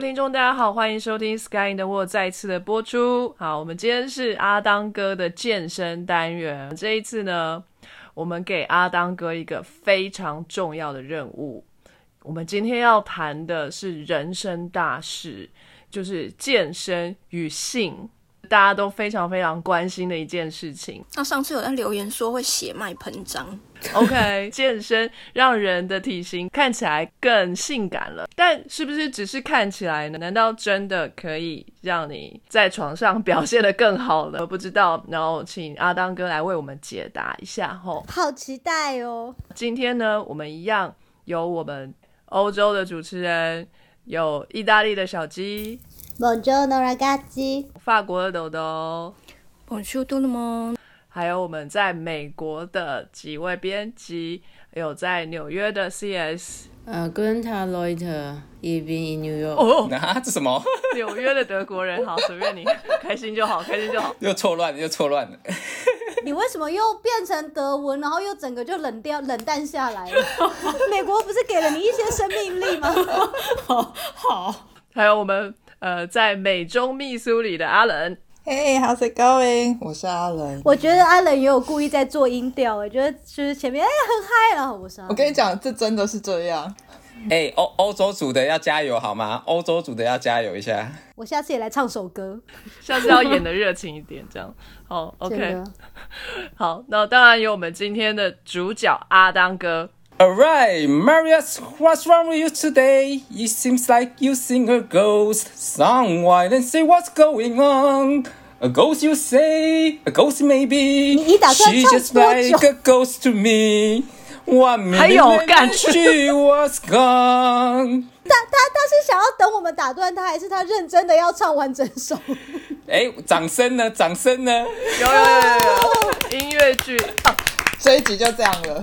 听众，大家好，欢迎收听 Sky in the World 再次的播出。好，我们今天是阿当哥的健身单元。这一次呢，我们给阿当哥一个非常重要的任务。我们今天要谈的是人生大事，就是健身与性。大家都非常非常关心的一件事情。那上次有在留言说会血脉膨胀 OK，健身让人的体型看起来更性感了，但是不是只是看起来呢？难道真的可以让你在床上 表现的更好了？不知道，然后请阿当哥来为我们解答一下吼。好期待哦！今天呢，我们一样有我们欧洲的主持人，有意大利的小鸡。Bonjour, ragazzi。法国的豆豆，Bonjour, tout le monde。还有我们在美国的几位编辑，有在纽约的 CS。呃 g u n t e r l o y t e r e v e n in New York。哦，那 这什么？纽约的德国人，好，随便你，开心就好，开心就好。又错乱了，又错乱了。你为什么又变成德文，然后又整个就冷掉、冷淡下来了？美国不是给了你一些生命力吗？好好。还有我们。呃，在美中密苏里的阿伦，Hey，how's it going？我是阿伦。我觉得阿伦也有故意在做音调，我觉得就是前面哎很嗨了，我是。我跟你讲，这真的是这样。哎，欧欧洲组的要加油好吗？欧洲组的要加油一下。我下次也来唱首歌，下次要演的热情一点，这样。好，OK。好，那当然有我们今天的主角阿当哥。Alright, Marius, what's wrong with you today? It seems like you sing a ghost song. Why then say what's going on? A ghost, you say? A ghost, maybe? She just like a ghost to me. One minute later, she was gone. 他他他是想要等我们打断他，还是他认真的要唱完整首？哎，掌声呢？掌声呢？有有有有音乐剧，这一集就这样了。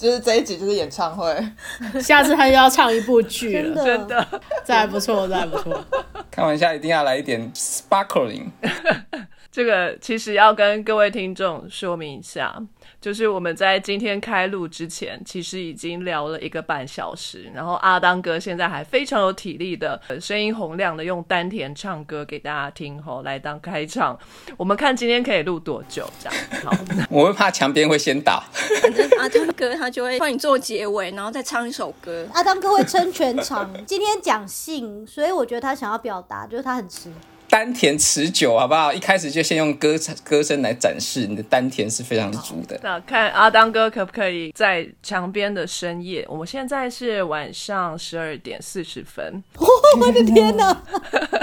就是这一集就是演唱会，下次他又要唱一部剧了，真的，这还不错，这还不错。开玩笑，一定要来一点 sparkling。这个其实要跟各位听众说明一下。就是我们在今天开录之前，其实已经聊了一个半小时，然后阿当哥现在还非常有体力的，声音洪亮的用丹田唱歌给大家听吼，来当开场。我们看今天可以录多久这样？好，我会怕墙边会先倒。反正阿当哥他就会帮你做结尾，然后再唱一首歌。阿当哥会撑全场。今天讲性，所以我觉得他想要表达就是他很吃。丹田持久，好不好？一开始就先用歌歌声来展示你的丹田是非常足的。那看阿当哥可不可以在墙边的深夜？我们现在是晚上十二点四十分。我的天哪！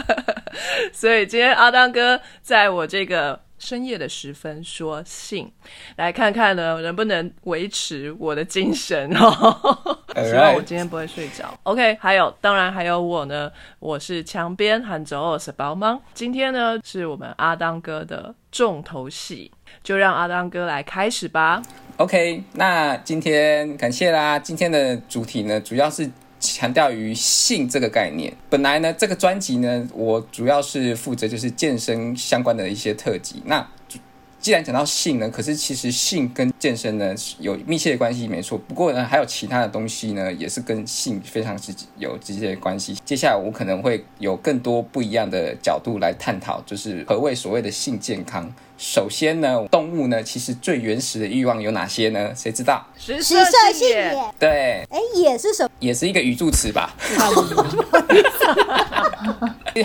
所以今天阿当哥在我这个。深夜的时分说信，来看看呢，能不能维持我的精神哦？希望我今天不会睡着。OK，还有，当然还有我呢，我是墙边喊走我是包吗？今天呢，是我们阿当哥的重头戏，就让阿当哥来开始吧。OK，那今天感谢啦。今天的主题呢，主要是。强调于性这个概念。本来呢，这个专辑呢，我主要是负责就是健身相关的一些特辑。那既然讲到性呢，可是其实性跟健身呢有密切的关系，没错。不过呢，还有其他的东西呢，也是跟性非常直有直接的关系。接下来我可能会有更多不一样的角度来探讨，就是何谓所谓的性健康。首先呢，动物呢，其实最原始的欲望有哪些呢？谁知道？食色性也。对。哎，也是什么？也是一个语助词吧。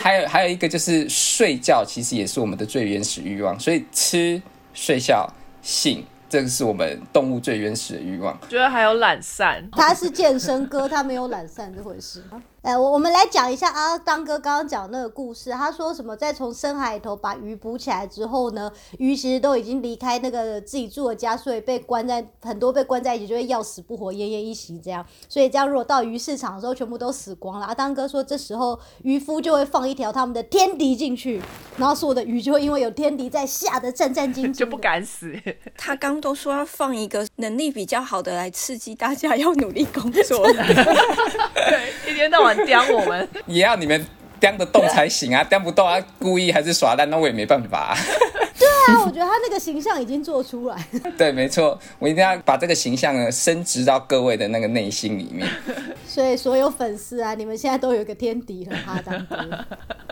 还有还有一个就是睡觉，其实也是我们的最原始欲望。所以吃、睡觉、性。这个是我们动物最原始的欲望。觉得还有懒散，他是健身哥，他没有懒散这回事。哎，我我们来讲一下啊，当哥刚刚讲那个故事，他说什么，在从深海里头把鱼捕起来之后呢，鱼其实都已经离开那个自己住的家，所以被关在很多被关在一起，就会要死不活，奄奄一息这样。所以这样如果到鱼市场的时候，全部都死光了。阿当哥说，这时候渔夫就会放一条他们的天敌进去，然后所有的鱼就会因为有天敌在，吓得战战兢兢，就不敢死。他刚都说要放一个能力比较好的来刺激大家要努力工作，对，一天到晚。刁我们 也要你们刁得动才行啊，刁不动啊，故意还是耍赖，那我也没办法。对啊，啊，我觉得他那个形象已经做出来。对，没错，我一定要把这个形象呢升值到各位的那个内心里面。所以所有粉丝啊，你们现在都有一个天敌了，阿当哥。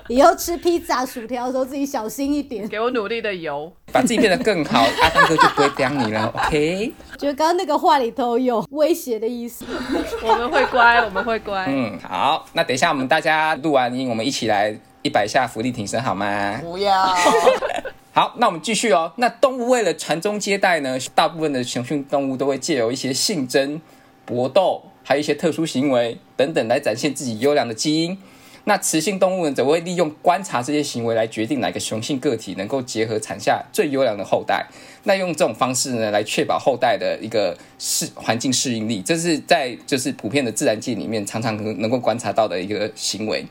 以后吃披萨、薯条的时候自己小心一点。给我努力的油。把自己变得更好，阿当哥就不会刁你了。OK。觉得刚刚那个话里头有威胁的意思。我们会乖，我们会乖。嗯，好，那等一下我们大家录完音，我们一起来一百下福利挺身好吗？不要。好，那我们继续哦。那动物为了传宗接代呢，大部分的雄性动物都会借由一些性征、搏斗，还有一些特殊行为等等来展现自己优良的基因。那雌性动物呢，则会利用观察这些行为来决定哪个雄性个体能够结合产下最优良的后代。那用这种方式呢，来确保后代的一个适环境适应力，这是在就是普遍的自然界里面常常能能够观察到的一个行为。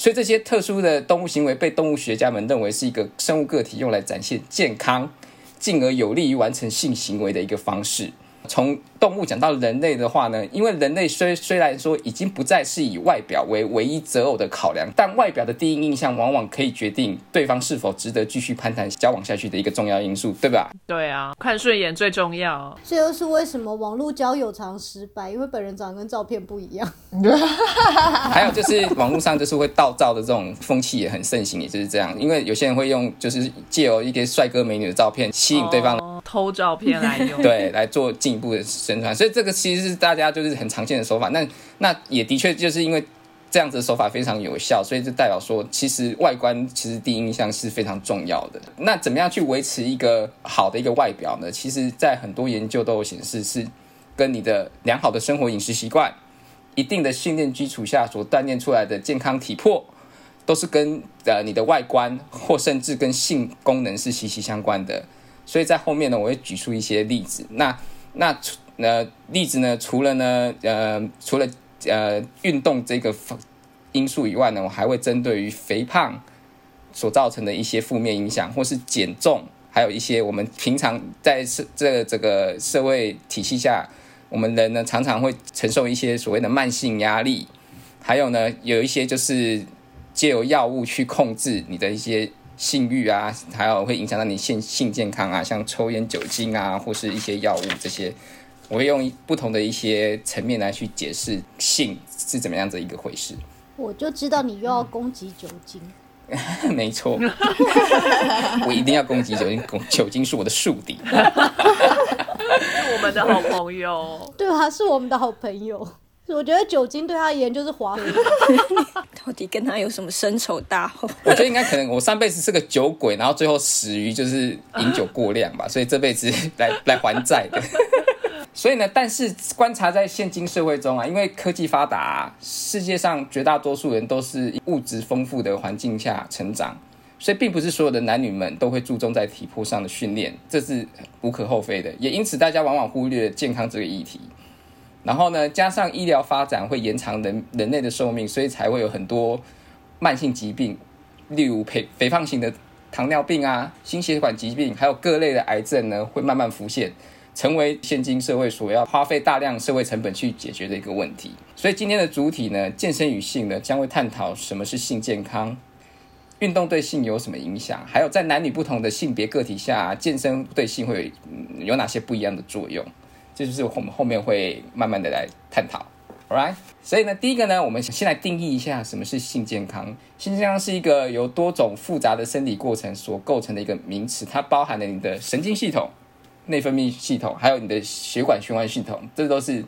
所以这些特殊的动物行为被动物学家们认为是一个生物个体用来展现健康，进而有利于完成性行为的一个方式。从动物讲到人类的话呢，因为人类虽虽然说已经不再是以外表为唯一择偶的考量，但外表的第一印象往往可以决定对方是否值得继续攀谈交往下去的一个重要因素，对吧？对啊，看顺眼最重要。这又是为什么网络交友常失败？因为本人长得跟照片不一样。还有就是网络上就是会盗照的这种风气也很盛行，也就是这样。因为有些人会用就是借由一些帅哥美女的照片吸引对方偷照片来用，对，来做进一部的宣传。所以这个其实是大家就是很常见的手法。那那也的确就是因为这样子的手法非常有效，所以就代表说，其实外观其实第一印象是非常重要的。那怎么样去维持一个好的一个外表呢？其实，在很多研究都有显示，是跟你的良好的生活饮食习惯、一定的训练基础下所锻炼出来的健康体魄，都是跟呃你的外观或甚至跟性功能是息息相关的。所以在后面呢，我会举出一些例子。那那除呃例子呢，除了呢呃除了呃运动这个因素以外呢，我还会针对于肥胖所造成的一些负面影响，或是减重，还有一些我们平常在社这这个社会体系下，我们人呢常常会承受一些所谓的慢性压力，还有呢有一些就是借由药物去控制你的一些。性欲啊，还有会影响到你性性健康啊，像抽烟、酒精啊，或是一些药物这些，我会用不同的一些层面来去解释性是怎么样子一个回事。我就知道你又要攻击酒精，没错，我一定要攻击酒精，酒精是我的宿敌，是我们的好朋友，对啊，是我们的好朋友。我觉得酒精对他而言就是滑。到底跟他有什么深仇大恨？我觉得应该可能我上辈子是个酒鬼，然后最后死于就是饮酒过量吧，所以这辈子 来来还债的。所以呢，但是观察在现今社会中啊，因为科技发达，世界上绝大多数人都是物质丰富的环境下成长，所以并不是所有的男女们都会注重在体魄上的训练，这是无可厚非的。也因此，大家往往忽略健康这个议题。然后呢，加上医疗发展会延长人人类的寿命，所以才会有很多慢性疾病，例如肥肥胖型的糖尿病啊、心血管疾病，还有各类的癌症呢，会慢慢浮现，成为现今社会所要花费大量社会成本去解决的一个问题。所以今天的主体呢，健身与性呢，将会探讨什么是性健康，运动对性有什么影响，还有在男女不同的性别个体下，健身对性会有有哪些不一样的作用。这就是我们后面会慢慢的来探讨，All right？所以呢，第一个呢，我们先来定义一下什么是性健康。性健康是一个由多种复杂的生理过程所构成的一个名词，它包含了你的神经系统、内分泌系统，还有你的血管循环系统，这都是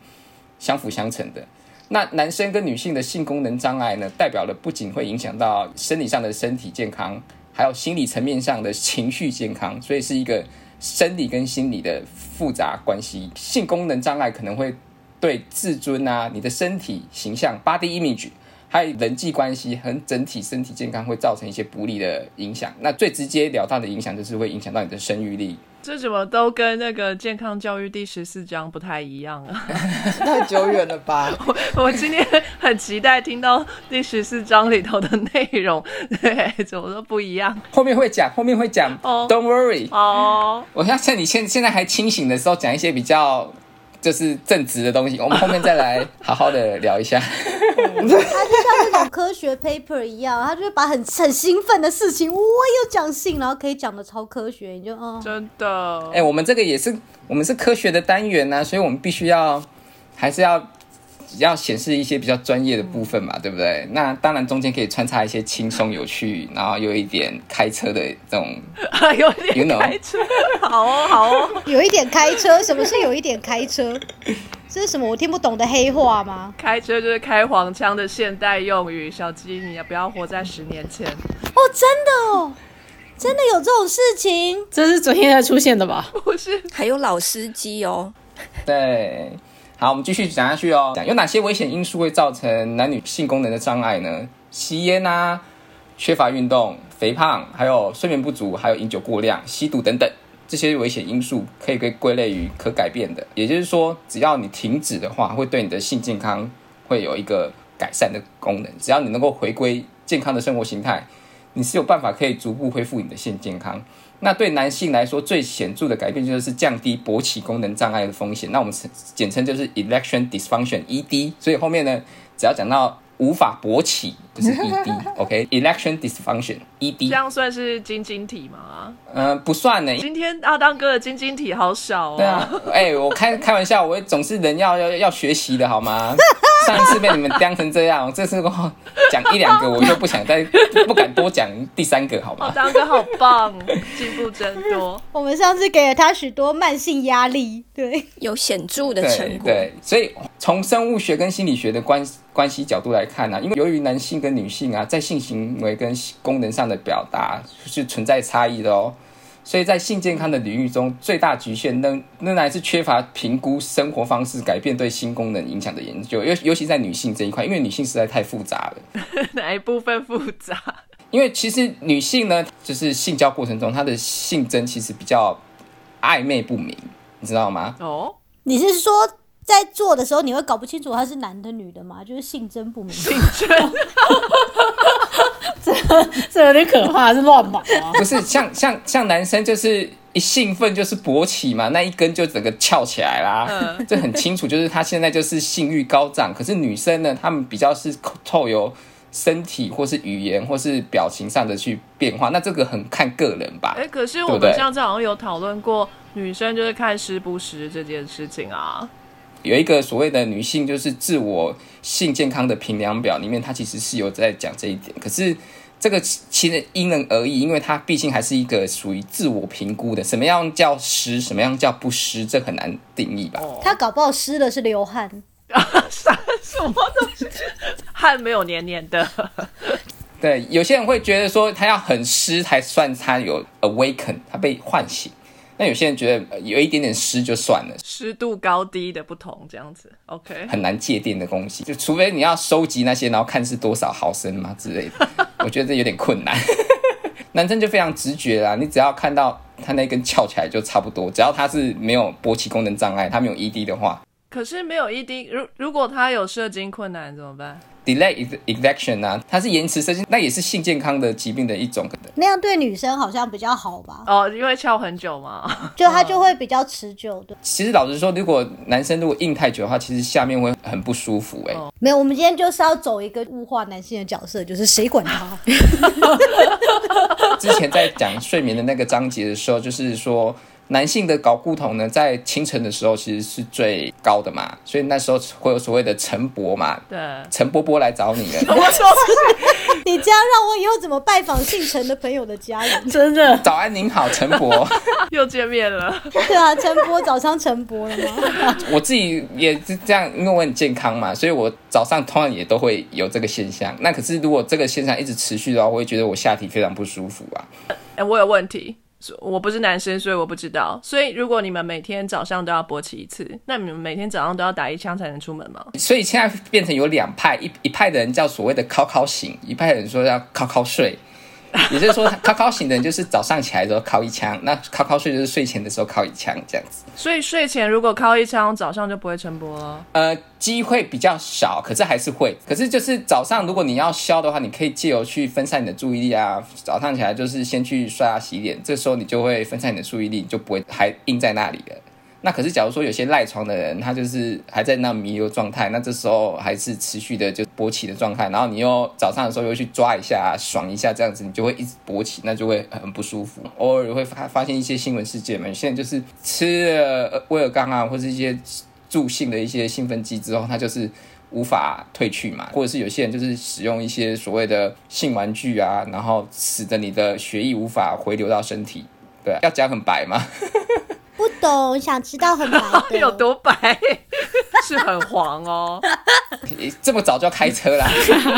相辅相成的。那男生跟女性的性功能障碍呢，代表了不仅会影响到生理上的身体健康，还有心理层面上的情绪健康，所以是一个。生理跟心理的复杂关系，性功能障碍可能会对自尊啊、你的身体形象 （body image） 还有人际关系很整体身体健康会造成一些不利的影响。那最直接了当的影响就是会影响到你的生育力。这怎么都跟那个健康教育第十四章不太一样啊？太久远了吧？我我今天很期待听到第十四章里头的内容，对，怎么都不一样。后面会讲，后面会讲。哦，Don't worry。哦，我要趁你现现在还清醒的时候讲一些比较就是正直的东西，我们后面再来 好好的聊一下。他就像那种科学 paper 一样，他就是把很很兴奋的事情，我有讲信，然后可以讲的超科学，你就嗯，真的。哎、我们这个也是我们是科学的单元呐、所以我们必须要还是要要显示一些比较专业的部分嘛，对不对？那当然中间可以穿插一些轻松有趣，然后有一点开车的这种，有点开车，好哦，好哦。有一点开车，什么是有一点开车？这是什么我听不懂的黑话吗？开车就是开黄腔的现代用语，小鸡，你也不要活在十年前。哦，真的哦，真的有这种事情？这是昨天才出现的吧？不是，还有老司机哦，对。好，我们继续讲下去哦。讲有哪些危险因素会造成男女性功能的障碍呢？吸烟啊，缺乏运动、肥胖，还有睡眠不足，还有饮酒过量、吸毒等等，这些危险因素可以被归类于可改变的。也就是说，只要你停止的话，会对你的性健康会有一个改善的功能。只要你能够回归健康的生活形态，你是有办法可以逐步恢复你的性健康。那对男性来说，最显著的改变就是降低勃起功能障碍的风险。那我们简称就是 e l e c t i o n dysfunction（ED）。所以后面呢，只要讲到无法勃起，就是 ED，OK，election、dysfunction（ED） 这。样算是晶晶体吗？嗯、不算呢，今天阿当哥的晶晶体好小哦。对啊，哎、我开开玩笑，我总是人要要要学习的好吗？上一次被你们刁成这样，这次我讲一两个，我就不想再不敢多讲第三个，好吗阿吗？当哥好棒，进步真多。我们上次给了他许多慢性压力，对，有显著的对成果。对，所以从生物学跟心理学的关关系角度来看呢、因为由于男性跟女性啊，在性行为跟功能上的表达是存在差异的哦。所以在性健康的领域中，最大局限仍仍然是缺乏评估生活方式改变对性功能影响的研究，尤尤其在女性这一块，因为女性实在太复杂了。哪一部分复杂？因为其实女性呢，就是性交过程中，她的性征其实比较暧昧不明，你知道吗？哦，你是说在做的时候你会搞不清楚他是男的女的吗？就是性征不明。这这有点可怕，是乱码啊？不是像像像男生就是一兴奋就是勃起嘛，那一根就整个翘起来啦，这很清楚，就是他现在就是性欲高涨。可是女生呢，她们比较是透由身体或是语言或是表情上的去变化，那这个很看个人吧。哎，可是我们上次好像有讨论过，女生就是看湿不湿这件事情啊。有一个所谓的女性就是自我性健康的评量表里面，它其实是有在讲这一点。可是这个其实因人而异，因为它毕竟还是一个属于自我评估的，什么样叫湿，什么样叫不湿，这很难定义吧？他搞不好湿的是流汗，啥 什么东西？汗没有黏黏的，对，有些人会觉得说他要很湿才算他有 awaken，他被唤醒。那有些人觉得呃有一点点湿就算了，湿度高低的不同，这样子。OK，很难界定的东西，就除非你要收集那些，然后看是多少毫升嘛之类的，我觉得这有点困难。男生就非常直觉啦，你只要看到他那根翘起来就差不多，只要他是没有勃起功能障碍，他没有 ED 的话可是没有 ED，如如果他有射精困难怎么办？，delay erection 啊，它是延迟射精，那也是性健康的疾病的一种。那样对女生好像比较好吧？哦，因为翘很久嘛。就它就会比较持久的。其实老实说，如果男生如果硬太久的话，其实下面会很不舒服哎、没有，我们今天就是要走一个物化男性的角色，就是谁管他？之前在讲睡眠的那个章节的时候，就是说男性的睾固酮呢，在清晨的时候其实是最高的嘛，所以那时候会有所谓的晨勃嘛，对，陈波波来找你了。我说你这样让我以后怎么拜访姓陈的朋友的家人？真的，早安，您好，陈伯。又见面了。对啊，陈伯早上陈伯了吗？我自己也是这样，因为我很健康嘛，所以我早上通常也都会有这个现象。那可是如果这个现象一直持续的话，我会觉得我下体非常不舒服啊。哎、我有问题，我不是男生，所以我不知道。所以如果你们每天早上都要勃起一次，那你们每天早上都要打一枪才能出门吗？所以现在变成有两派，一一派的人叫所谓的“靠靠醒”，一派人说要“靠靠睡”。也就是说，靠靠醒的人就是早上起来的时候靠一枪，那靠靠睡就是睡前的时候靠一枪，这样子。所以睡前如果靠一枪，早上就不会晨勃了。呃，机会比较少，可是还是会。可是就是早上，如果你要消的话，你可以借由去分散你的注意力啊。早上起来就是先去刷牙洗脸，这时候你就会分散你的注意力，你就不会还硬在那里了。那可是假如说有些赖床的人，他就是还在那弥留状态，那这时候还是持续的就勃起的状态，然后你又早上的时候又去抓一下、爽一下，这样子你就会一直勃起，那就会很不舒服。偶尔会发发现一些新闻事件嘛，现在就是吃了威尔刚啊，或是一些助性的一些兴奋剂之后，它就是无法褪去嘛，或者是有些人就是使用一些所谓的性玩具啊，然后使得你的血液无法回流到身体。对，要讲很白吗？不懂，想知道很白的 有多白？是很黄哦。这么早就要开车啦？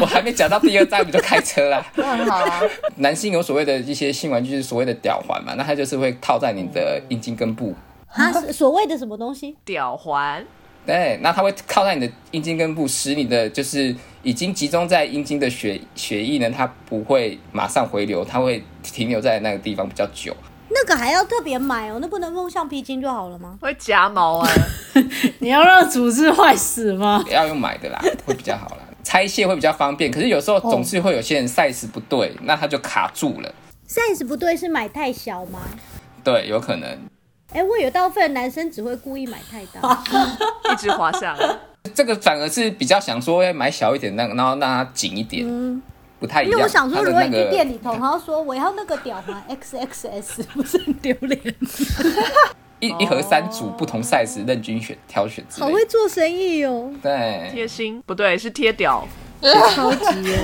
我还没讲到第二站，你就开车啦？很好啊。男性有所谓的一些性玩具，就是所谓的屌环嘛，那它就是会套在你的阴茎根部。啊，所谓的什么东西？屌环。对，那它会靠在你的阴茎根部，使你的就是已经集中在阴茎的血血液呢，它不会马上回流，它会停留在那个地方比较久。那个还要特别买哦，那不能用橡皮筋就好了吗？会夹毛啊！你要让组织坏死吗？要用买的啦，会比较好啦，拆卸会比较方便。可是有时候总是会有些人 size 不对，那它就卡住了。size 不对是买太小吗？对，有可能。哎，我有大部分男生只会故意买太大，一直滑下来。这个反而是比较想说买小一点那个，然后让它紧一点。嗯。不太一样，因为我想说，如果你去店里头，然后说我要那个屌环 XXS，不是很丢脸？一一盒三组不同 size，任君选挑选。好会做生意哦。对，贴心不对，是贴屌，超级。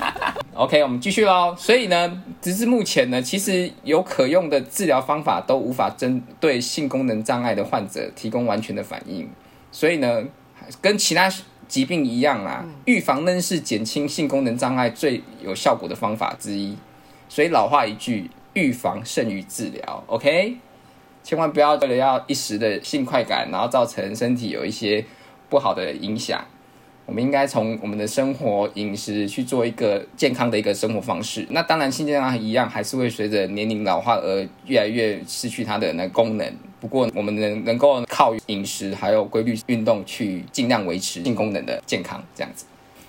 OK，我们继续喽。所以呢，直至目前呢，其实有可用的治疗方法都无法针对性功能障碍的患者提供完全的反应。所以呢，跟其他。疾病一样啊，预防呢是减轻性功能障碍最有效果的方法之一。所以老话一句，预防胜于治疗。OK，千万不要为了要一时的性快感，然后造成身体有一些不好的影响。我们应该从我们的生活饮食去做一个健康的一个生活方式。那当然，性健康一样还是会随着年龄老化而越来越失去它的那功能。不过，我们能能够靠饮食还有规律运动去尽量维持性功能的健康，这样子。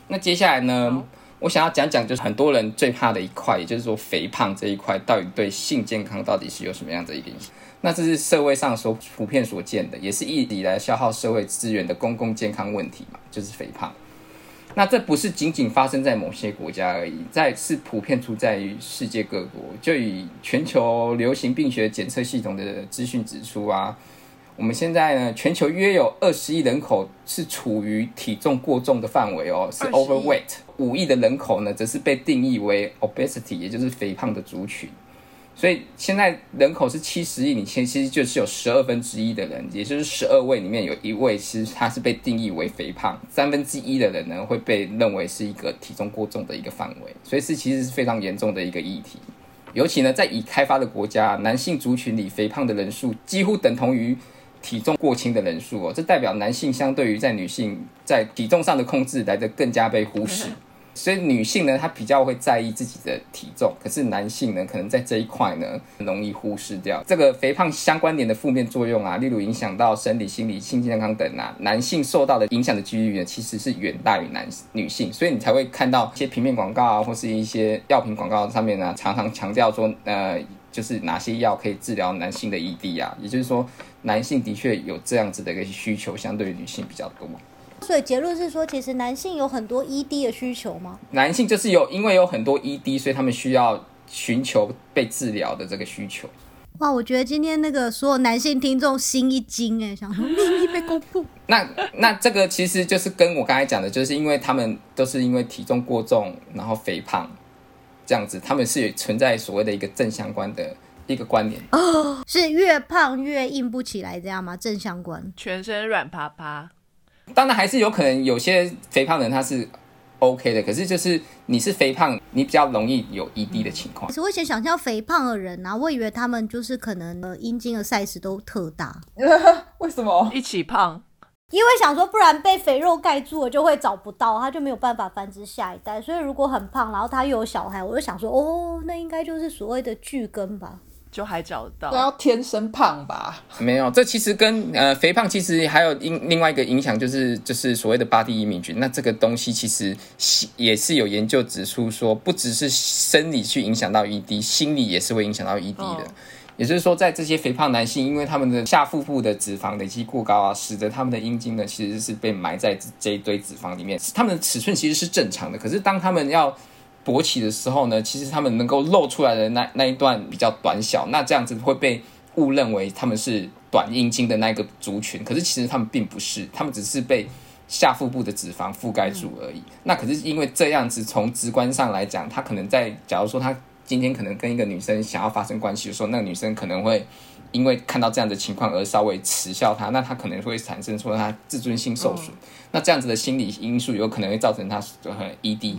那接下来呢，我想要讲讲，就是很多人最怕的一块，也就是说肥胖这一块，到底对性健康到底是有什么样的一个影响？那这是社会上所普遍所见的，也是一直以来消耗社会资源的公共健康问题嘛，就是肥胖。那这不是仅仅发生在某些国家而已，在是普遍存在于世界各国。就以全球流行病学检测系统的资讯指出啊，我们现在呢，全球约有二十亿人口是处于体重过重的范围哦，是 overweight。五亿的人口呢，则是被定义为 obesity，也就是肥胖的族群。所以现在人口是七十亿，你其实就是有十二分之一的人，也就是十二位里面有一位，其实他是被定义为肥胖。三分之一的人呢，会被认为是一个体重过重的一个范围，所以是其实是非常严重的一个议题。尤其呢，在已开发的国家，男性族群里肥胖的人数几乎等同于体重过轻的人数哦，这代表男性相对于在女性在体重上的控制来的更加被忽视。所以女性呢，她比较会在意自己的体重，可是男性呢，可能在这一块呢，容易忽视掉这个肥胖相关联的负面作用啊，例如影响到生理、心理、性健康等啊，男性受到的影响的几率呢，其实是远大于男女性，所以你才会看到一些平面广告啊，或是一些药品广告上面呢，常常强调说，呃，就是哪些药可以治疗男性的 ED 啊，也就是说，男性的确有这样子的一个需求，相对于女性比较多。所以结论是说，其实男性有很多 ED 的需求吗？男性就是有，因为有很多 ED，所以他们需要寻求被治疗的这个需求。哇，我觉得今天那个所有男性听众心一惊哎，想说秘密被公布。那那这个其实就是跟我刚才讲的，就是因为他们都是因为体重过重，然后肥胖这样子，他们是存在所谓的一个正相关的一个关联。哦，是越胖越硬不起来这样吗？正相关，全身软趴趴。当然还是有可能有些肥胖人他是 OK 的，可是就是你是肥胖，你比较容易有 ED 的情况。可是我以前想象肥胖的人啊，我以为他们就是可能呃阴茎的 size 都特大。为什么一起胖？因为想说不然被肥肉盖住了就会找不到，他就没有办法繁殖下一代。所以如果很胖，然后他又有小孩，我就想说哦，那应该就是所谓的巨根吧。就还找得到，都要天生胖吧？没有，这其实跟呃肥胖其实还有另另外一个影响，就是就是所谓的 body image。那这个东西其实也是有研究指出说，不只是生理去影响到 ED，心理也是会影响到 ED 的。也就是说，在这些肥胖男性，因为他们的下腹部的脂肪累积过高啊，使得他们的阴茎呢其实是被埋在这一堆脂肪里面。他们的尺寸其实是正常的，可是当他们要勃起的时候呢，其实他们能够露出来的那那一段比较短小，那这样子会被误认为他们是短阴茎的那个族群。可是其实他们并不是，他们只是被下腹部的脂肪覆盖住而已。那可是因为这样子，从直观上来讲，他可能在假如说他今天可能跟一个女生想要发生关系的时候，那个女生可能会因为看到这样的情况而稍微耻笑他，那他可能会产生说他自尊心受损。那这样子的心理因素有可能会造成他很 ED。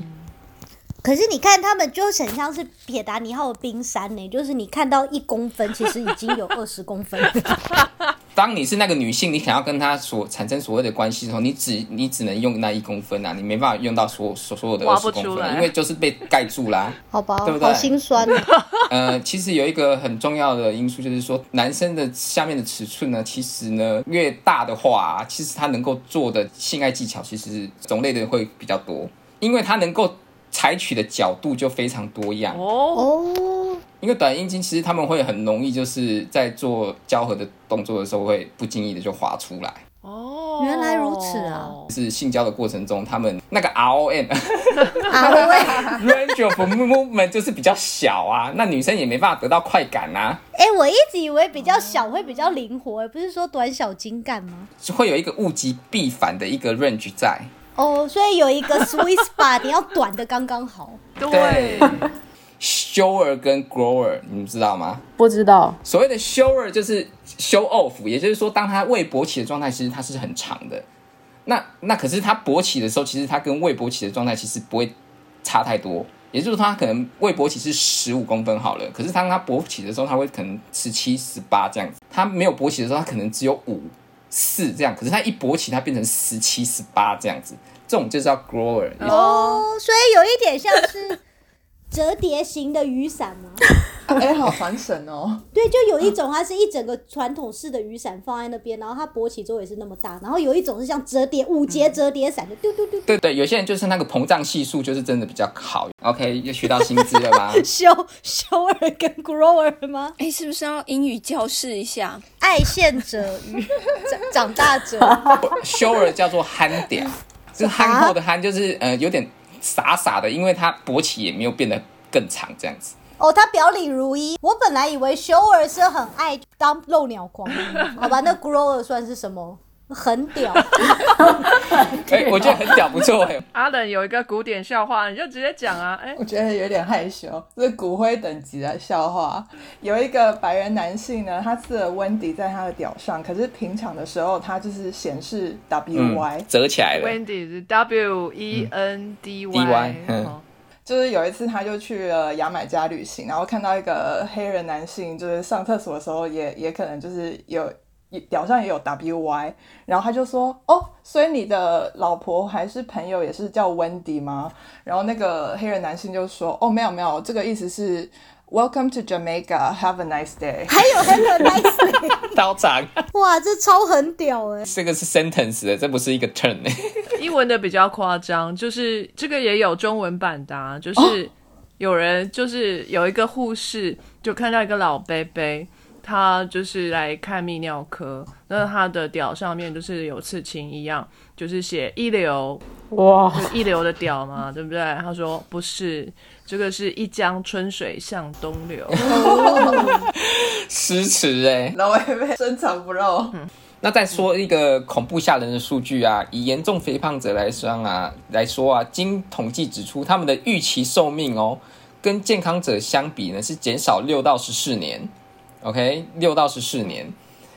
可是你看，他们就很像是铁达尼号的冰山呢，就是你看到一公分，其实已经有 二十公分。当你是那个女性，你想要跟他所产生所谓的关系的时候，你只你只能用那一公分啊，你没办法用到所所所有的二十公分，因为就是被盖住啦，好吧，对不对？好心酸啊。呃，其实有一个很重要的因素，就是说男生的下面的尺寸呢，其实呢越大的话，其实他能够做的性爱技巧其实种类的会比较多，因为他能够采取的角度就非常多样。哦，哦，因为短阴茎其实他们会很容易就是在做交合的动作的时候会不经意的就滑出来，哦，原来如此啊！是性交的过程中他们那个 ROM 啊，喂，range of movement 就是比较小啊，那女生也没办法得到快感啊，哎、我一直以为比较小会比较灵活，不是说短小精干吗？是会有一个物极必反的一个 range 在。哦，所以有一个 sweet spot，你要短的刚刚好。对，shower 跟 grower 你们知道吗？不知道，所谓的 shower 就是 show off，也就是说，当它未勃起的状态，其实它是很长的。那那可是它勃起的时候，其实它跟未勃起的状态其实不会差太多。也就是说，它可能未勃起是十五公分好了，可是当它勃起的时候，它会可能十七、十八这样子。它没有勃起的时候，它可能只有五、四这样。可是它一勃起，它变成十七、十八这样子。这种就叫 grower。哦，所以有一点像是折叠型的雨伞吗？哎、好传神哦！对，就有一种它是一整个传统式的雨伞放在那边，然后它勃起之后也是那么大，然后有一种是像折叠五节折叠伞的，丢丢丢对对，有些人就是那个膨胀系数就是真的比较好。OK，又学到新知了吧？修修尔跟 grower 吗？哎，是不是要英语教室一下？爱现者与 长长大者，shower 叫做憨屌，就是憨厚的憨，就是呃有点傻傻的，因为他勃起也没有变得更长这样子。哦，他表里如一。我本来以为修儿是很爱当漏鸟狂，好吧，那 grower 算是什么？很屌，哎、我觉得很屌，不错哎。阿冷有一个古典笑话，你就直接讲啊，哎，我觉得有点害羞，这是骨灰等级的笑话。有一个白人男性呢，他刺了温迪在他的屌上，可是平常的时候他就是显示 WY，、嗯，折起来了。Wendy 是 W E N D D Y，就是有一次他就去了牙买加旅行，然后看到一个黑人男性，就是上厕所的时候也也可能就是有屌上也有 WY，然后他就说哦，所以你的老婆还是朋友也是叫 Wendy 吗？然后那个黑人男性就说哦，没有没有，这个意思是 Welcome to Jamaica, have a nice day。还有 have a nice，day，刀 长，哇，这超很屌哎！这个是 sentence 的，这不是一个 turn 哎。英文的比较夸张，就是这个也有中文版的、啊，就是有人就是有一个护士就看到一个老伯伯，他就是来看泌尿科，那他的屌上面就是有刺青一样，就是写一流，哇，就一流的屌嘛，对不对？他说不是，这个是一江春水向东流。诗词哎。老妹妹深藏不露，那再说一个恐怖吓人的数据啊，以严重肥胖者来说啊，来说啊，经统计指出，他们的预期寿命哦，跟健康者相比呢，是减少六到十四年。OK，六到十四年。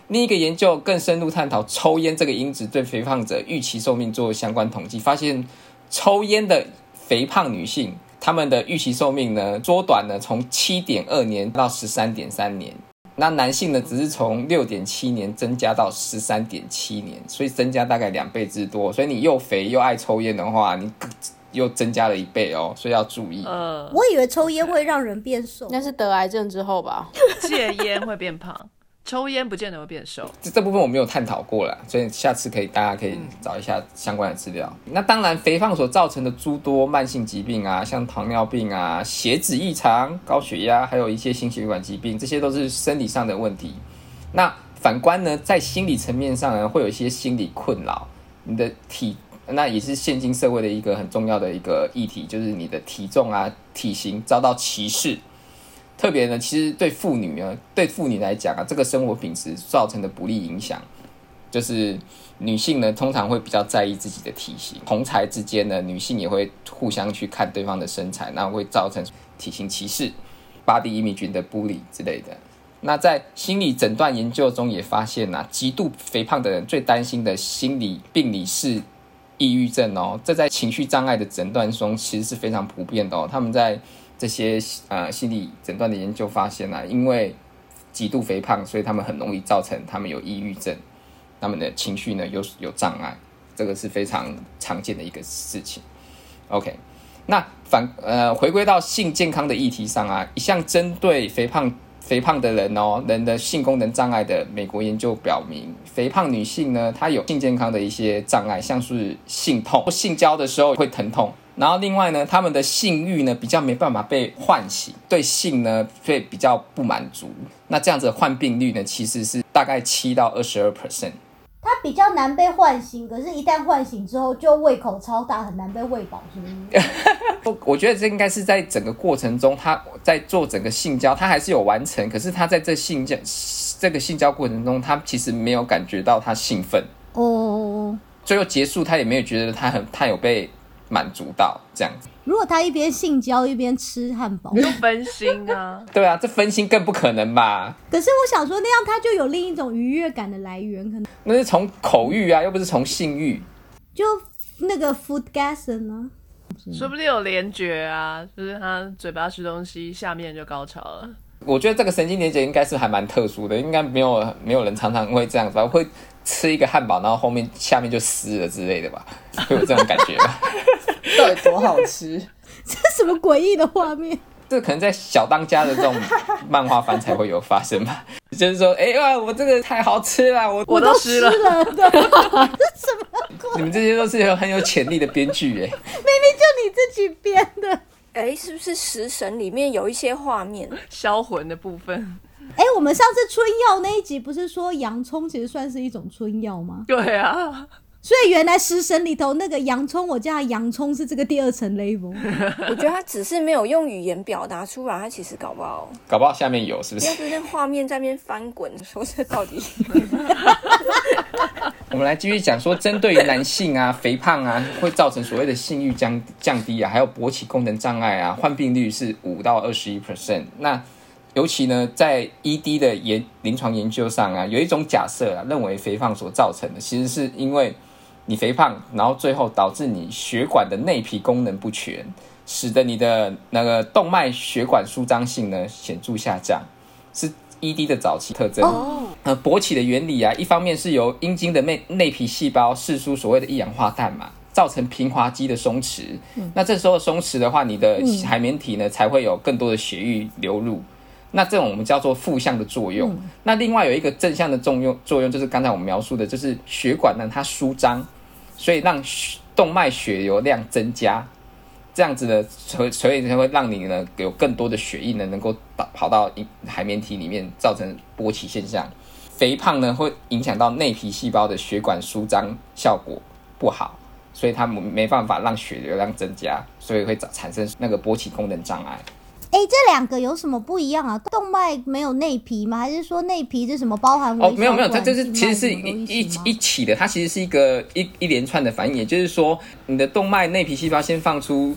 另一个研究更深入探讨抽烟这个因子对肥胖者预期寿命做相关统计，发现抽烟的肥胖女性，她们的预期寿命呢缩短了从七点二年到十三点三年。那男性呢，只是从六点七年增加到十三点七年，所以增加大概两倍之多。所以你又肥又爱抽烟的话，你又增加了一倍哦，所以要注意。呃，我以为抽烟会让人变瘦，那是得癌症之后吧？戒烟会变胖，抽烟不见得会变瘦。这这部分我没有探讨过了，所以下次可以大家可以找一下相关的资料。那当然，肥胖所造成的诸多慢性疾病啊，像糖尿病啊、血脂异常、高血压，还有一些心血管疾病，这些都是生理上的问题。那反观呢，在心理层面上呢，会有一些心理困扰，你的体。那也是现今社会的一个很重要的一个议题，就是你的体重啊、体型遭到歧视。特别呢，其实对妇女呢，对妇女来讲啊，这个生活品质造成的不利影响，就是女性呢通常会比较在意自己的体型，同才之间呢，女性也会互相去看对方的身材，那会造成体型歧视、body image 的玻璃之类的。那在心理诊断研究中也发现呐，极度肥胖的人最担心的心理病理是。抑郁症哦，这在情绪障碍的诊断中其实是非常普遍的哦。他们在这些呃心理诊断的研究发现啊，因为极度肥胖，所以他们很容易造成他们有抑郁症，他们的情绪呢有有障碍，这个是非常常见的一个事情。OK，那反呃回归到性健康的议题上啊，一项针对肥胖。肥胖的人哦，人的性功能障碍的美国研究表明，肥胖女性呢，她有性健康的一些障碍，像是性痛，性交的时候会疼痛。然后另外呢，她们的性欲呢比较没办法被唤醒，对性呢会比较不满足。那这样子患病率呢，其实是大概七到二十二 percent。它比较难被唤醒，可是，一旦唤醒之后，就胃口超大，很难被喂饱，是不是？我 我觉得这应该是在整个过程中，他在做整个性交，他还是有完成，可是他在这性交这个性交过程中，他其实没有感觉到他兴奋哦，最后结束，他也没有觉得他很他有被满足到这样子。如果他一边性交一边吃汉堡，就分心啊！对啊，这分心更不可能吧？可是我想说，那样他就有另一种愉悦感的来源，可能那是从口欲啊，又不是从性欲。就那个 food gas 呢？说不定有联觉啊，就是他嘴巴吃东西，下面就高潮了。我觉得这个神经连接应该是还蛮特殊的，应该没有没有人常常会这样子，会吃一个汉堡，然后后面下面就湿了之类的吧？会有这种感觉吧？到底多好吃？这什么诡异的画面？这可能在小当家的这种漫画番才会有发生吧？就是说，哎呀，我这个太好吃了，我我都吃了。这什么？你们这些都是有很有潜力的编剧哎，明明就你自己编的。哎，是不是食神里面有一些画面销魂的部分？哎，我们上次春药那一集不是说洋葱其实算是一种春药吗？对啊。所以原来食神里头那个洋葱，我叫洋葱是这个第二层 level。我觉得他只是没有用语言表达出来，他其实搞不好，搞不好下面有是不是？要是那画面在那边翻滚，说这到底？我们来继续讲说，针对于男性啊，肥胖啊，会造成所谓的性欲降降低啊，还有勃起功能障碍啊，患病率是五到二十一 percent。那尤其呢，在 ED 的研临床研究上啊，有一种假设啊，认为肥胖所造成的，其实是因为。你肥胖，然后最后导致你血管的内皮功能不全，使得你的那个动脉血管舒张性呢显著下降，是 ED 的早期特征。呃，勃起的原理啊，一方面是由阴茎的内内皮细胞释出所谓的一氧化氮嘛，造成平滑肌的松弛。那这时候松弛的话，你的海绵体呢才会有更多的血液流入。那这种我们叫做负向的作用。那另外有一个正向的作用，作用就是刚才我们描述的，就是血管呢它舒张。所以让动脉血流量增加，这样子呢，所所以才会让你呢有更多的血液呢能够跑跑到海绵体里面，造成勃起现象。肥胖呢会影响到内皮细胞的血管舒张效果不好，所以它没办法让血流量增加，所以会产生那个勃起功能障碍。哎，这两个有什么不一样啊？动脉没有内皮吗？还是说内皮是什么包含？哦，没有没有，它就是其实是一一一起的，它其实是一个一一连串的反应。也就是说，你的动脉内皮细胞先放出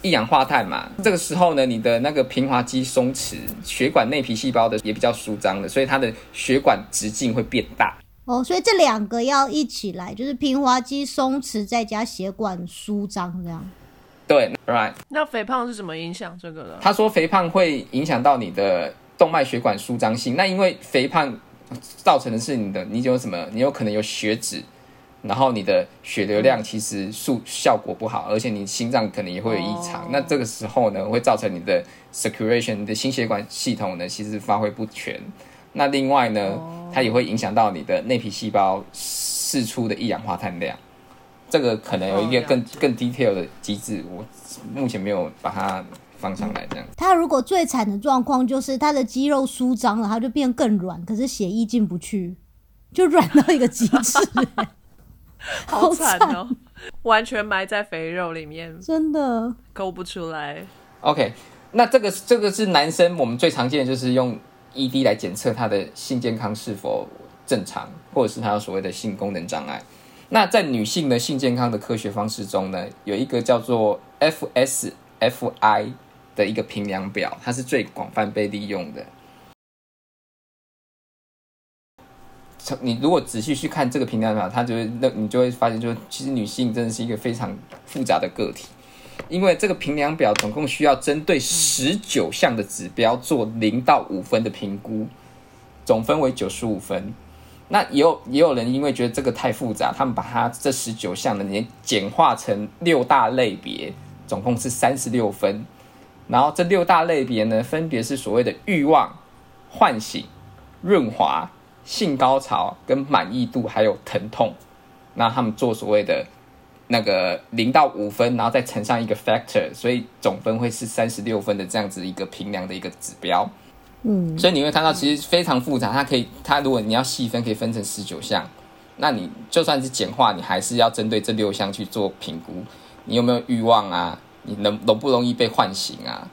一氧化碳嘛，这个时候呢，你的那个平滑肌松弛，血管内皮细胞的也比较舒张的，所以它的血管直径会变大。哦，所以这两个要一起来，就是平滑肌松弛再加血管舒张这样。对，right。那肥胖是怎么影响这个的？他说肥胖会影响到你的动脉血管舒张性。那因为肥胖造成的是你的，你有什么？你有可能有血脂，然后你的血流量其实速效果不好，而且你心脏可能也会有异常。那这个时候呢，会造成你的 circulation，你的心血管系统呢，其实发挥不全，那另外呢，它也会影响到你的内皮细胞释出的一氧化碳量。这个可能有一个更、哦更 detail 的机制，我目前没有把它放上来这样。他如果最惨的状况就是他的肌肉舒张了，他就变更软，可是血液进不去，就软到一个极致、欸好惨哦，完全埋在肥肉里面，真的。勾不出来。OK，那这个这个是男生我们最常见的就是用 ED 来检测他的性健康是否正常，或者是他有所谓的性功能障碍。那在女性的性健康的科学方式中呢，有一个叫做 FSFI 的一个评量表，它是最广泛被利用的。你如果仔细去看这个评量表，它就会那你就会发现，就其实女性真的是一个非常复杂的个体。因为这个评量表总共需要针对十九项的指标做零到五分的评估，总分为九十五分。那也有也有人因为觉得这个太复杂，他们把它这十九项呢也简化成六大类别，总共是三十六分。然后这六大类别呢，分别是所谓的欲望、唤醒、润滑、性高潮、跟满意度，还有疼痛。那他们做所谓的那个零到五分，然后再乘上一个 factor，所以总分会是三十六分的这样子一个评量的一个指标。嗯，所以你会看到其实非常复杂，它可以，它如果你要细分，可以分成十九项。那你就算是简化，你还是要针对这六项去做评估。你有没有欲望啊？你能容不容易被唤醒啊？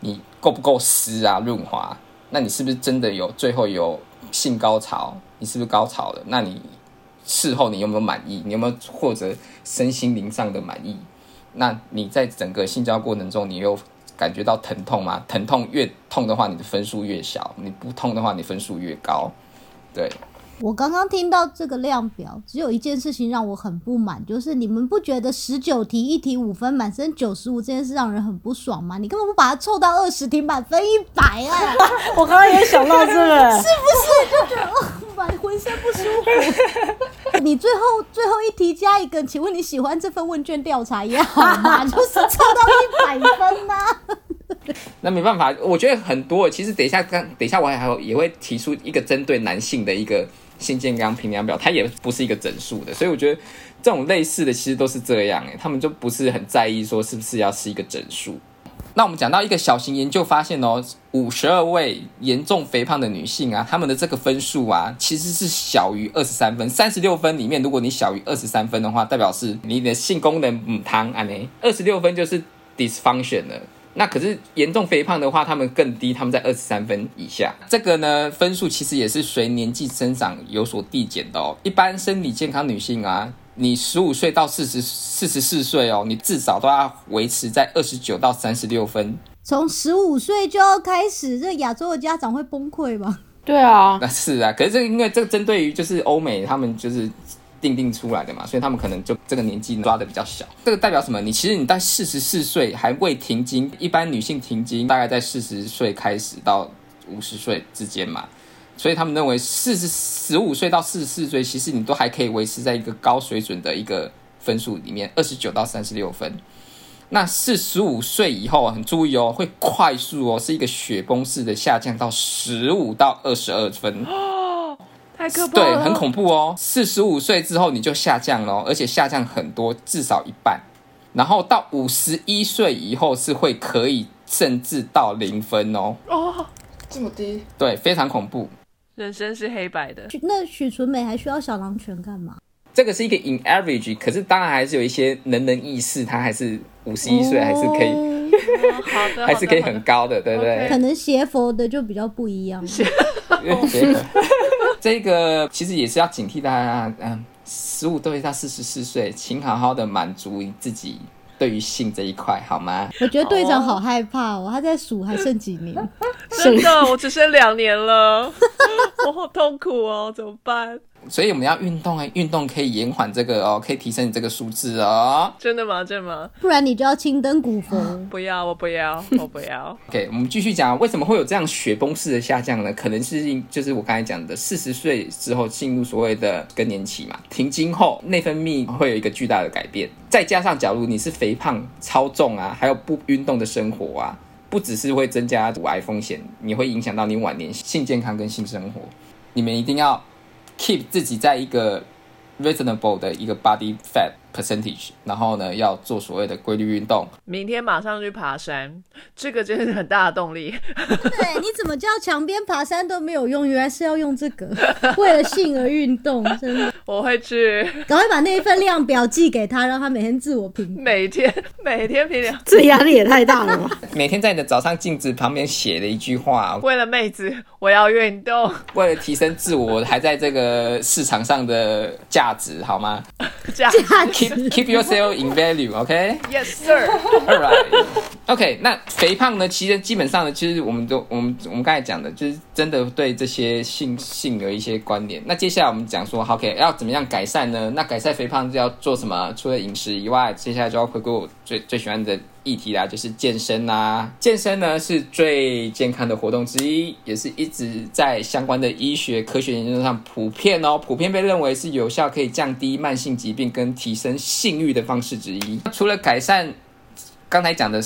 你够不够湿啊？润滑？那你是不是真的有最后有性高潮？你是不是高潮了？那你事后你有没有满意？你有没有获得身心灵上的满意？那你在整个性交过程中，你又感觉到疼痛吗？疼痛越痛的话，你的分数越小；你不痛的话，你分数越高。对，我刚刚听到这个量表，只有一件事情让我很不满，就是你们不觉得十九题一题五分，满分九十五这件事让人很不爽吗？你根本不把它凑到二十题，满分一百啊！我刚刚也想到这个，满浑身不舒服。你最后最后一题加一个，请问你喜欢这份问卷调查也好吗？就是凑到一百分呐、那没办法，我觉得很多。其实等一下，刚等一下我还还有也会提出一个针对男性的一个性健康评量表，它也不是一个整数的，所以我觉得这种类似的其实都是这样，哎，他们就不是很在意说是不是要是一个整数。那我们讲到一个小型研究发现哦，五十二位严重肥胖的女性啊，她们的这个分数啊，其实是小于二十三分。三十六分里面，如果你小于二十三分的话，代表是你的性功能母汤啊呢，二十六分就是 dysfunction 了。那可是严重肥胖的话，他们更低，他们在二十三分以下。这个呢，分数其实也是随年纪增长有所递减的哦。一般生理健康女性啊，你十五岁到四十四十四岁哦，你至少都要维持在二十九到三十六分。从十五岁就要开始，这亚洲的家长会崩溃吧？对啊，那是啊，可是这个因为这个针对于就是欧美，他们就是定定出来的嘛，所以他们可能就这个年纪抓的比较小。这个代表什么？你其实你在四十四岁还未停经，一般女性停经大概在四十岁开始到五十岁之间嘛，所以他们认为四十十五岁到四十四岁，其实你都还可以维持在一个高水准的一个分数里面，二十九到三十六分。那四十五岁以后，很注意哦，会快速哦，是一个雪崩式的下降到十五到二十二分。太可怕对，很恐怖哦。四十五岁之后你就下降了哦，而且下降很多，至少一半。然后到五十一岁以后是会可以甚至到零分哦，哦，这么低，对，非常恐怖。人生是黑白的，那许纯美还需要小狼犬干嘛？这个是一个 in average，可是当然还是有一些能人异士，他还是五十一岁还是可以，好的，还是可以很高的，对不对？可能邪佛的就比较不一样。这个其实也是要警惕大家，嗯，十五岁到四十四岁，请好好的满足自己对于性这一块，好吗？我觉得队长好害怕哦，他在数还剩几年？真的，我只剩两年了，我好痛苦哦，怎么办？所以我们要运动啊，运动可以延缓这个哦，可以提升你这个数字哦。真的吗？真的吗？不然你就要青灯古佛。不要，我不要，我不要。OK，我们继续讲，为什么会有这样雪崩式的下降呢？可能是因就是我刚才讲的，四十岁之后进入所谓的更年期嘛，停经后内分泌会有一个巨大的改变，再加上假如你是肥胖、超重啊，还有不运动的生活啊。不只是会增加乳癌风险，你会影响到你晚年性健康跟性生活。你们一定要 keep 自己在一个 reasonable 的一个 body fat percentage，然后呢，要做所谓的规律运动。明天马上去爬山，这个真是很大的动力。对，你怎么叫墙边爬山都没有用，原来是要用这个，为了性而运动，真的。我会去，赶快把那一份量表寄给他，让他每天自我评。每天每天评量，这压力也太大了吧？每天在你的早上镜子旁边写的一句话，为了妹子，我要运动。为了提升自我，还在这个市场上的价值，好吗？价值，keep keep yourself in value，OK？、，Yes sir。All right. OK，那肥胖呢？其实基本上呢，其实我们都我们我们刚才讲的，就是真的对这些性性的一些关联。那接下来我们讲说，OK，要怎么样改善呢？那改善肥胖就要做什么？除了饮食以外，接下来就要回归我最最喜欢的议题啦，就是健身啦。健身呢是最健康的活动之一，也是一直在相关的医学科学研究上普遍哦，普遍被认为是有效可以降低慢性疾病跟提升性欲的方式之一。除了改善刚才讲的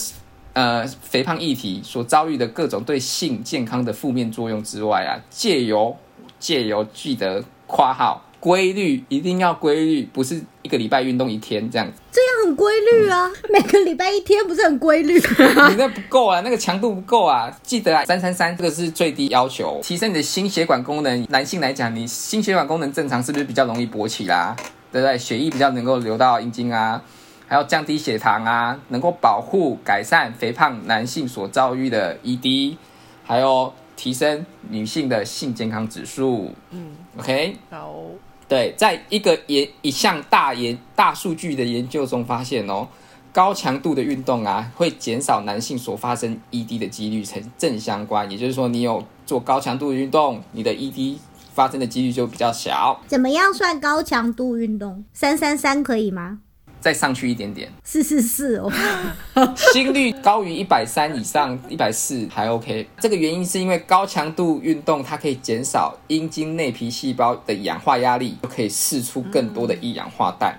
呃肥胖议题所遭遇的各种对性健康的负面作用之外啊，借由借由记得括号规律，一定要规律，不是一个礼拜运动一天这样子，这样很规律啊，每个礼拜一天不是很规律？你那不够啊，那个强度不够啊。记得啊，三三三这个是最低要求，提升你的心血管功能。男性来讲，你心血管功能正常，是不是比较容易勃起啦？对不对？血液比较能够流到阴茎啊。还要降低血糖啊，能够保护、改善肥胖男性所遭遇的 ED，还有提升女性的性健康指数。嗯，OK，好，对，在一个研一项大研大数据的研究中发现哦，高强度的运动啊，会减少男性所发生 ED 的几率成正相关。也就是说，你有做高强度的运动，你的 ED 发生的几率就比较小。怎么样算高强度运动？三三三可以吗？再上去一点点，是是是哦，心率高于一百三以上，一百四还 OK。这个原因是因为高强度运动，它可以减少阴茎内皮细胞的氧化压力，就可以释出更多的一氧化氮。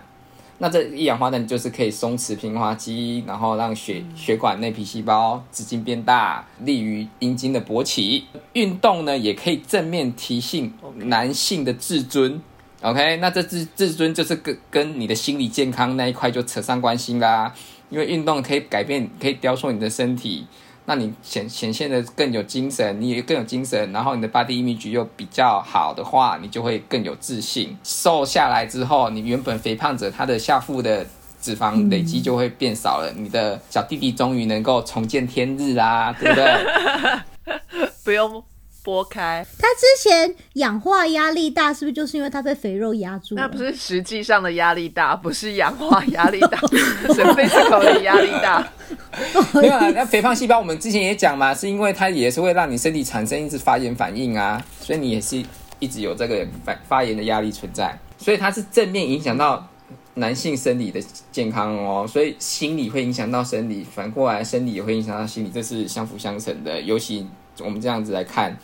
那这一氧化氮就是可以松弛平滑肌，然后让血血管内皮细胞直径变大，利于阴茎的勃起。运动呢，也可以正面提醒男性的自尊。OK，那这自自尊就是跟跟你的心理健康那一块就扯上关系啦。因为运动可以改变，可以雕塑你的身体，那你显显现的更有精神，你也更有精神，然后你的 body image 又比较好的话，你就会更有自信。瘦下来之后，你原本肥胖者他的下腹的脂肪累积就会变少了，你的小弟弟终于能够重见天日啦，对不对？不用拨开，他之前氧化压力大，是不是就是因为他被肥肉压住？那不是实际上的压力大，不是氧化压力大，是 physical 的压力大。没有啊，那肥胖细胞我们之前也讲嘛，是因为它也是会让你身体产生一直发炎反应啊，所以你也是一直有这个发发炎的压力存在，所以它是正面影响到男性生理的健康哦，所以心理会影响到生理，反过来生理也会影响到心理，这是相辅相成的。尤其我们这样子来看，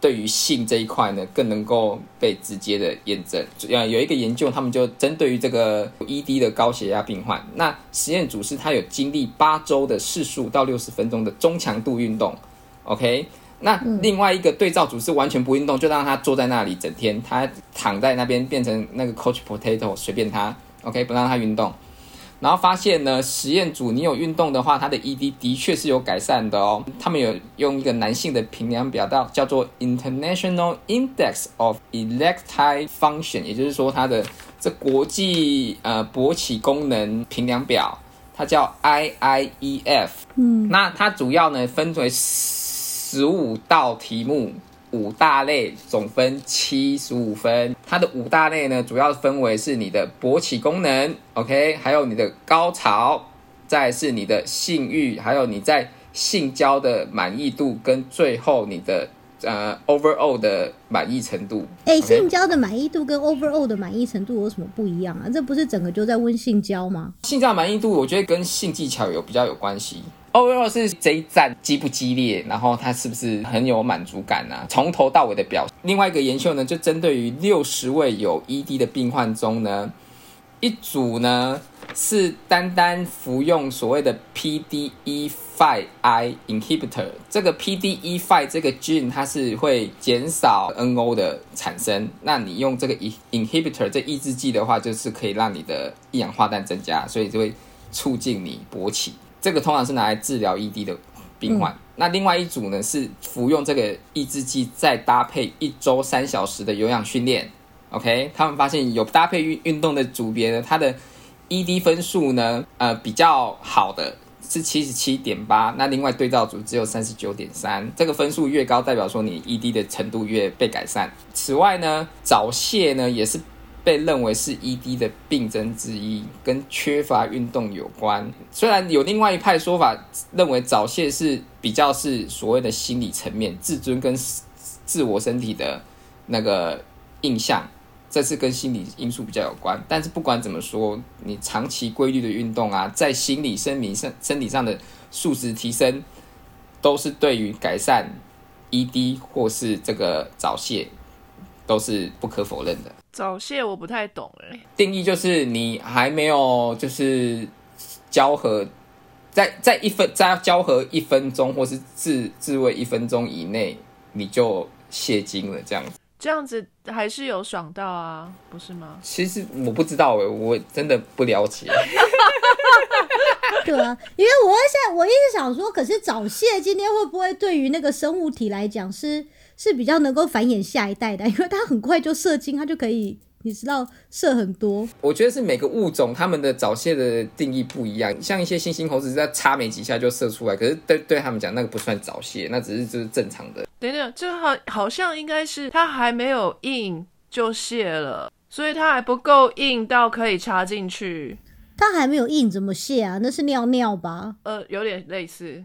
对于性这一块呢，更能够被直接的验证。呃，有一个研究，他们就针对于这个 ED 的高血压病患，那实验组是他有经历八周的四十五到六十分钟的中强度运动，OK。那另外一个对照组是完全不运动，就让他坐在那里整天，他躺在那边变成那个 coach potato，随便他，OK，不让他运动。然后发现呢，实验组你有运动的话，它的 ED 的确是有改善的哦。他们有用一个男性的评量表，到叫做 International Index of Electile Function，也就是说它的这国际呃勃起功能评量表，它叫 IIEF。嗯，那它主要呢分为十五道题目。五大类总分七十五分，它的五大类呢，主要分为是你的勃起功能，OK，还有你的高潮，再是你的性欲，还有你在性交的满意度，跟最后你的呃 overall 的满意程度。哎、性交的满意度跟 overall 的满意程度有什么不一样啊？这不是整个就在问性交吗？性交满意度，我觉得跟性技巧有比较有关系。Ovo 是这一战激不激烈，然后它是不是很有满足感啊？从头到尾的表。另外一个研究呢，就针对于六十位有 ED 的病患中呢，一组呢是单单服用所谓的 PDE5I inhibitor。这个 PDE5 这个 gene 它是会减少 NO 的产生。那你用这个 inhibitor 这抑制剂的话，就是可以让你的一氧化氮增加，所以就会促进你勃起。这个通常是拿来治疗 ED 的病患。那另外一组呢是服用这个抑制剂，再搭配一周三小时的有氧训练。OK，他们发现有搭配运运动的组别呢，它的 ED 分数呢，呃，比较好的是七十七点八，那另外对照组只有三十九点三。这个分数越高，代表说你 ED 的程度越被改善。此外呢，早泄呢也是被认为是 ED 的病症之一，跟缺乏运动有关。虽然有另外一派说法认为早泄是比较是所谓的心理层面，自尊跟自我身体的那个印象。这是跟心理因素比较有关，但是不管怎么说，你长期规律的运动啊，在心理、生理上、身体上的素质提升，都是对于改善 ED 或是这个早泄，都是不可否认的。早泄我不太懂哎，定义就是你还没有就是交合，在在一分在交合一分钟或是自自慰一分钟以内，你就泄精了这样子。这样子还是有爽到啊，不是吗？其实我不知道哎，我真的不了解。对啊，因为我在我一直想说，可是早泄今天会不会对于那个生物体来讲是是比较能够繁衍下一代的？因为它很快就射精，它就可以。你知道射很多，我觉得是每个物种它们的早泄的定义不一样。像一些猩猩猴子在插没几下就射出来，可是对对他们讲那个不算早泄，那只是就是正常的。等等，这好好像应该是它还没有硬就泄了，所以它还不够硬到可以插进去。它还没有硬怎么泄啊？那是尿尿吧？呃，有点类似。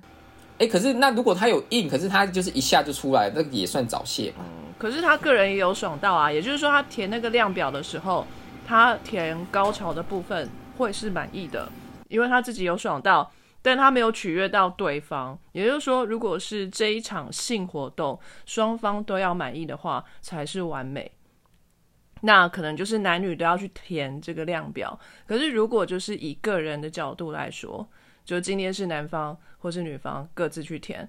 哎，可是那如果他有硬，可是他就是一下就出来，那也算早泄嗯？可是他个人也有爽到啊，也就是说他填那个量表的时候，他填高潮的部分会是满意的，因为他自己有爽到，但他没有取悦到对方。也就是说，如果是这一场性活动双方都要满意的话，才是完美。那可能就是男女都要去填这个量表。可是如果就是以个人的角度来说，就今天是男方或是女方各自去填。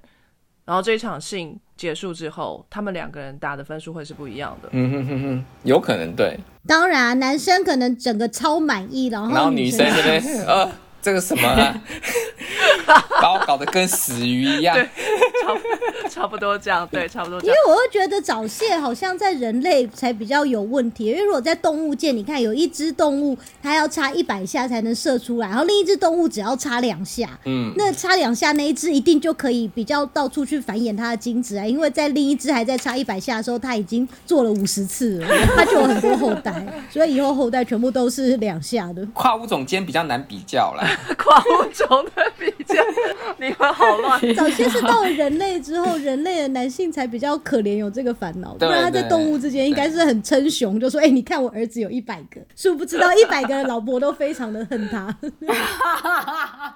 然后这一场信结束之后，他们两个人打的分数会是不一样的。嗯哼哼哼，有可能对。当然，男生可能整个超满意，然后女生这边呃。这个什么，把我搞得跟死鱼一样，对，差 差不多这样，对，差不多。因为我会觉得早泄好像在人类才比较有问题，因为如果在动物界，你看有一只动物它要插一百下才能射出来，然后另一只动物只要插两下，嗯，那插两下那一只一定就可以比较到处去繁衍它的精子啊，因为在另一只还在插一百下的时候，它已经做了五十次了，它就有很多后代，所以以后后代全部都是两下的。跨物种间比较难比较了。跨物种的比较，你们好乱。早泄是到了人类之后，人类的男性才比较可怜，有这个烦恼。不然他在动物之间应该是很称雄，就说：“哎，你看我儿子有一百个。”殊不知道一百个老婆都非常的恨他。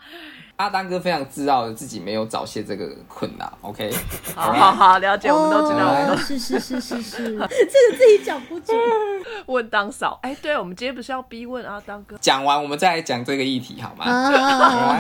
阿当哥非常自傲自己没有早泄这个困难，OK，好好好，了解，我们都知道，是是是是是，这个自己讲不出。问当嫂，哎，对，我们今天不是要逼问阿当哥？讲完我们再来讲这个议题好吗？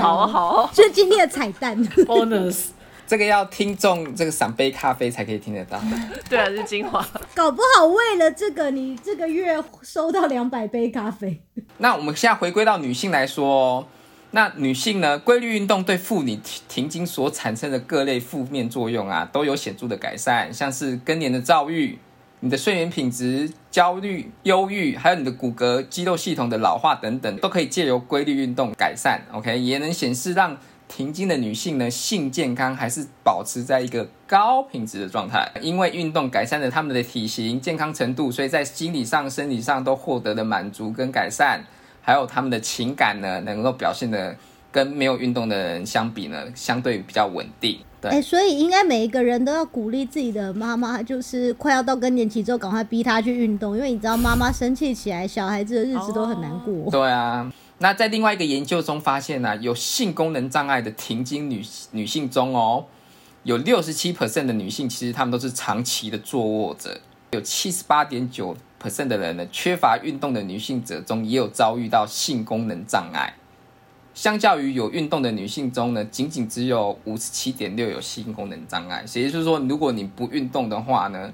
好啊好，这是今天的彩蛋 bonus，这个要听众这个赏杯咖啡才可以听得到。对啊，是精华。搞不好为了这个，你这个月收到两百杯咖啡。那我们现在回归到女性来说。那女性呢？规律运动对妇女停经所产生的各类负面作用啊，都有显著的改善，像是更年的躁郁、你的睡眠品质、焦虑、忧郁，还有你的骨骼、肌肉系统的老化等等，都可以借由规律运动改善。OK，也能显示让停经的女性呢，性健康还是保持在一个高品质的状态，因为运动改善了他们的体型、健康程度，所以在心理上、生理上都获得了满足跟改善。还有他们的情感呢，能够表现的跟没有运动的人相比呢，相对比较稳定。对，哎，所以应该每一个人都要鼓励自己的妈妈，就是快要到更年期之后，赶快逼她去运动，因为你知道妈妈生气起来，小孩子的日子都很难过。对啊，那在另外一个研究中发现呢，有性功能障碍的停经女女性中哦，有六十七 percent 的女性其实她们都是长期的坐卧者，有七十八点九。percent 的人呢，缺乏运动的女性者中也有遭遇到性功能障碍。相较于有运动的女性中呢，仅仅只有五十七点六有性功能障碍。也就是说，如果你不运动的话呢，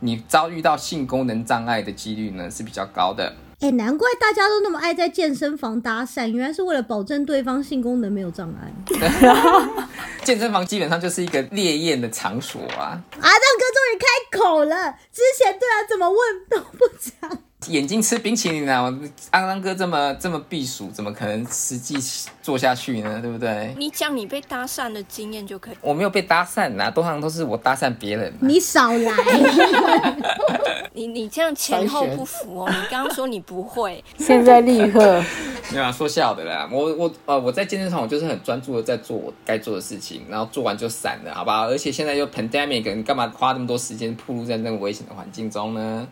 你遭遇到性功能障碍的几率呢是比较高的。哎，难怪大家都那么爱在健身房搭讪，原来是为了保证对方性功能没有障碍。健身房基本上就是一个烈焰的场所啊！阿当哥终于开口了，之前对他怎么问都不讲。眼睛吃冰淇淋啊！阿当哥这么这么避暑，怎么可能实际做下去呢？对不对？你讲你被搭讪的经验就可以。我没有被搭讪啊，通常都是我搭讪别人。你少来！你你这样前后不符哦！你刚刚说你不会，现在立刻 没有啊，说笑的啦。我我呃我在健身房，我就是很专注的在做我该做的事情，然后做完就散了，好吧？而且现在又 pandemic，你干嘛花那么多时间暴露在那个危险的环境中呢？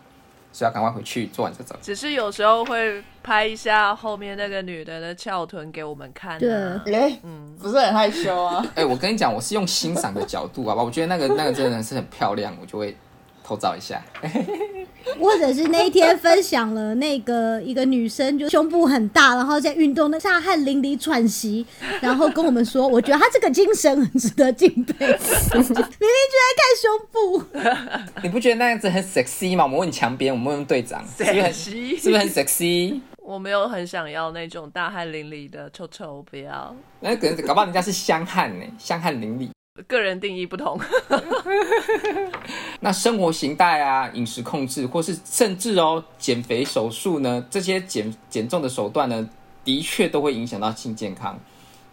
是要赶快回去做完再走。只是有时候会拍一下后面那个女的的翘臀给我们看。对，哎，嗯，不是很害羞啊。哎，我跟你讲，我是用欣赏的角度，好吧？我觉得那个那个真的是很漂亮，我就会偷照一下。或者是那一天分享了那个一个女生，就胸部很大，然后在运动那大汗淋漓喘息，然后跟我们说，我觉得她这个精神很值得敬佩。明明就在看胸部，你不觉得那样子很 sexy 吗？我们问墙边，我们问队长，是不是很是不是很 sexy？我没有很想要那种大汗淋漓的臭臭，不要。那可能搞不好人家是香汗呢，香汗淋漓。个人定义不同，那生活形态啊、饮食控制，或是甚至哦减肥手术呢，这些减减重的手段呢，的确都会影响到性健康。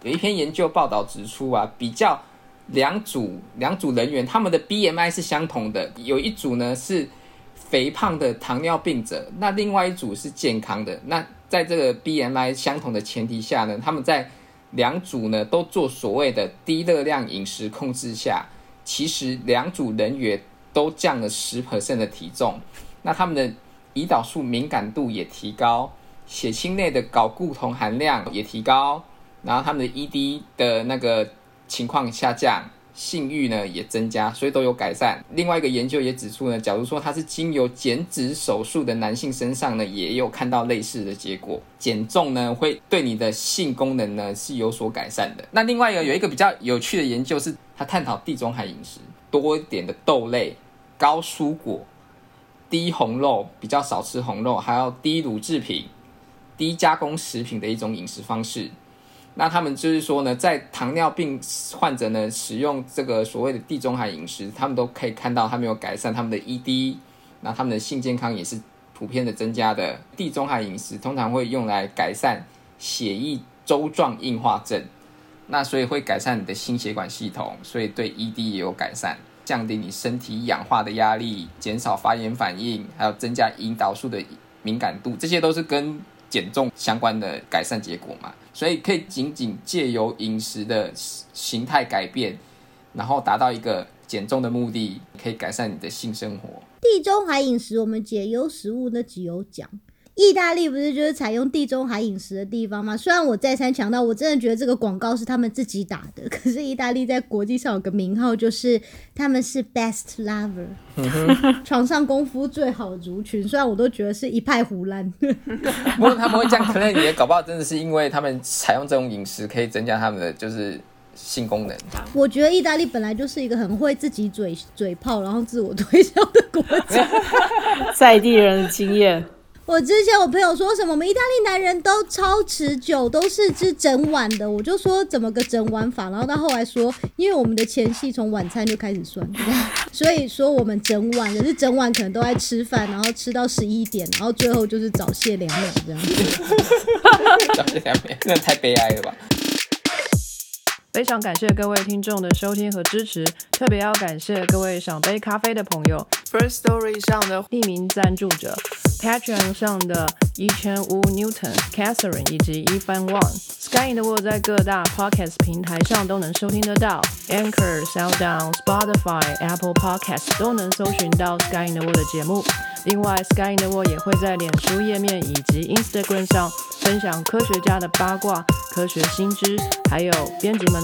有一篇研究报道指出啊，比较两组两组人员，他们的 BMI 是相同的，有一组呢是肥胖的糖尿病者，那另外一组是健康的。那在这个 BMI 相同的前提下呢，他们在两组呢都做所谓的低热量饮食控制下，其实两组人员都降了十 percent 的体重，那他们的胰岛素敏感度也提高，血清内的睾固酮含量也提高，然后他们的 ED 的那个情况下降。性欲呢也增加，所以都有改善。另外一个研究也指出呢，假如说它是经由减脂手术的男性身上呢，也有看到类似的结果，减重呢会对你的性功能呢是有所改善的。那另外一个有一个比较有趣的研究是，他探讨地中海饮食，多一点的豆类、高蔬果、低红肉，比较少吃红肉，还要低乳制品、低加工食品的一种饮食方式。那他们就是说呢，在糖尿病患者呢使用这个所谓的地中海饮食，他们都可以看到他们有改善他们的 ED，那他们的性健康也是普遍的增加的。地中海饮食通常会用来改善血液粥状硬化症，那所以会改善你的心血管系统，所以对 ED 也有改善，降低你身体氧化的压力，减少发炎反应，还有增加胰岛素的敏感度，这些都是跟减重相关的改善结果嘛。所以可以仅仅借由饮食的形态改变，然后达到一个减重的目的，可以改善你的性生活。地中海饮食，我们解忧食物那集有讲。意大利不是就是采用地中海饮食的地方吗？虽然我再三强调，我真的觉得这个广告是他们自己打的，可是意大利在国际上有个名号，就是他们是 best lover，床上功夫最好的族群。虽然我都觉得是一派胡乱，不过他们会这样，可能也搞不好真的是因为他们采用这种饮食可以增加他们的就是性功能。我觉得意大利本来就是一个很会自己嘴嘴炮，然后自我推销的国家，在地人的经验。我之前我朋友说什么，我们意大利男人都超持久，都是吃整晚的。我就说怎么个整晚法，然后他后来说，因为我们的前戏从晚餐就开始算，所以说我们整晚，可是整晚可能都在吃饭，然后吃到十一点，然后最后就是早泄两秒这样子。早泄两秒，那太悲哀了吧。非常感谢各位听众的收听和支持，特别要感谢各位想杯咖啡的朋友，First Story 上的匿名赞助者，Patreon 上的一千五 Newton、Catherine 以及一番 One，Sky in the World 在各大 Podcast 平台上都能收听得到，Anchor、SoundOn、Spotify、Apple Podcast 都能搜寻到 Sky in the World 的节目。另外，Sky in the World 也会在脸书页面以及 Instagram 上分享科学家的八卦、科学新知，还有编辑们